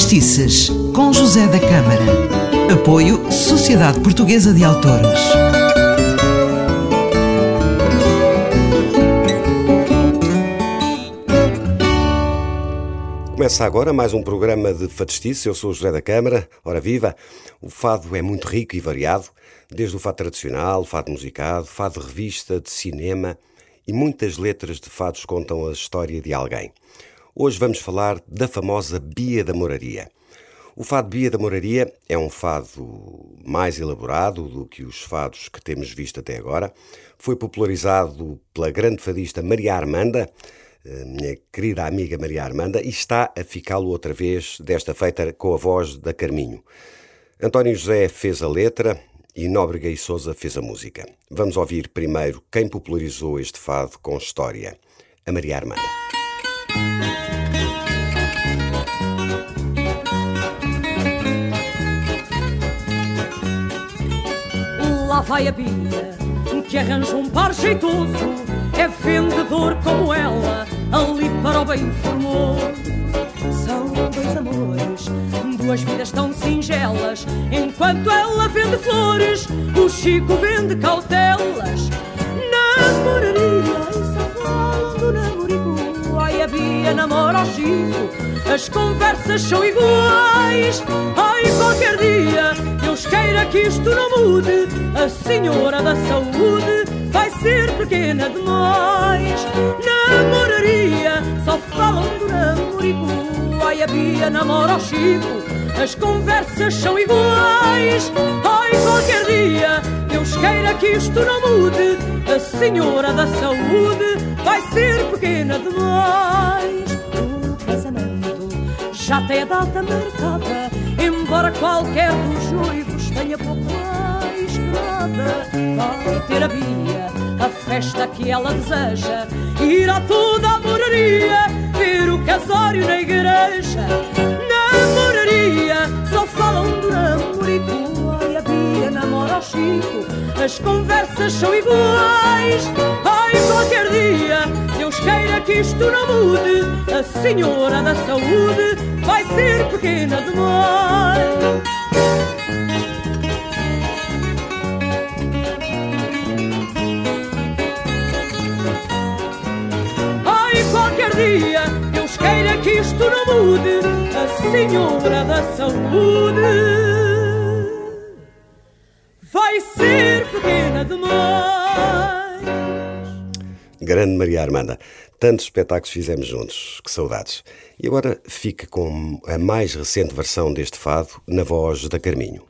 Fadistices, com José da Câmara. Apoio Sociedade Portuguesa de Autores. Começa agora mais um programa de Fadistice. Eu sou José da Câmara. Ora viva! O fado é muito rico e variado, desde o fado tradicional, fado musicado, fado de revista, de cinema e muitas letras de fados contam a história de alguém. Hoje vamos falar da famosa Bia da Moraria. O fado Bia da Moraria é um fado mais elaborado do que os fados que temos visto até agora. Foi popularizado pela grande fadista Maria Armanda, minha querida amiga Maria Armanda, e está a ficá-lo outra vez, desta feita com a voz da Carminho. António José fez a letra, e Nóbrega e Souza fez a música. Vamos ouvir primeiro quem popularizou este fado com história, a Maria Armanda. Vai a Bia, que arranja um par jeitoso, é vendedor como ela, ali para o bem formoso. São dois amores duas vidas tão singelas. Enquanto ela vende flores, o Chico vende cautelas. Namoraria, e só falam do. Ai, a Bia namora o Chico, as conversas são iguais. Ai, qualquer dia, Deus queira que isto não mude. A senhora da saúde vai ser pequena demais. Namoraria, só falam do namorico. Ai, a Bia namora o Chico, as conversas são iguais. Ai, qualquer dia, Deus queira que isto não mude. A senhora da saúde vai ser pequena demais. O casamento já tem a data marcada, embora qualquer dos mais nada. Vai ter a Bia a festa que ela deseja, irá toda a moraria ver o casório na igreja só falam do namorico. Ai, a Bia namora o Chico, as conversas são iguais. Ai, qualquer dia, Deus queira que isto não mude. A senhora da saúde vai ser pequena demais. Dia, Deus queira que isto não mude. Senhora da Saúde vai ser pequena demais. Grande Maria Armanda, tantos espetáculos fizemos juntos, que saudades. E agora fica com a mais recente versão deste fado na voz da Carminho.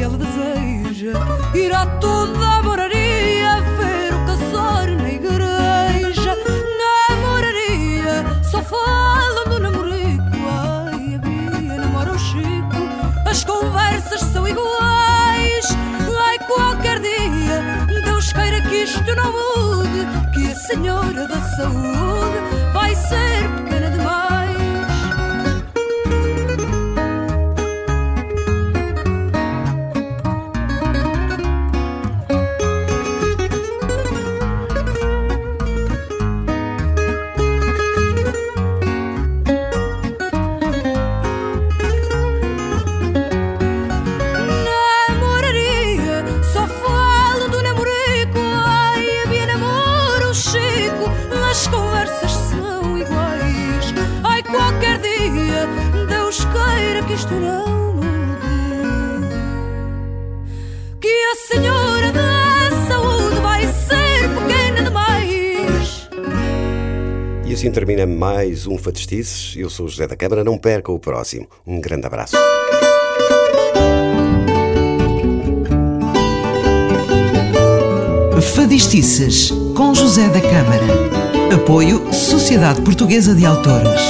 ele deseja. Irá toda a moraria ver o casório na igreja. Na moraria só falam do namorico. Ai, a Bia namora o Chico. As conversas são iguais. Ai, qualquer dia, Deus queira que isto não mude. Que a Senhora da Saúde que isto não mude. Que a senhora da saúde vai ser pequena demais. E assim termina mais um Fatestices. Eu sou o José da Câmara. Não perca o próximo. Um grande abraço. Fadistices com José da Câmara. Apoio Sociedade Portuguesa de Autores.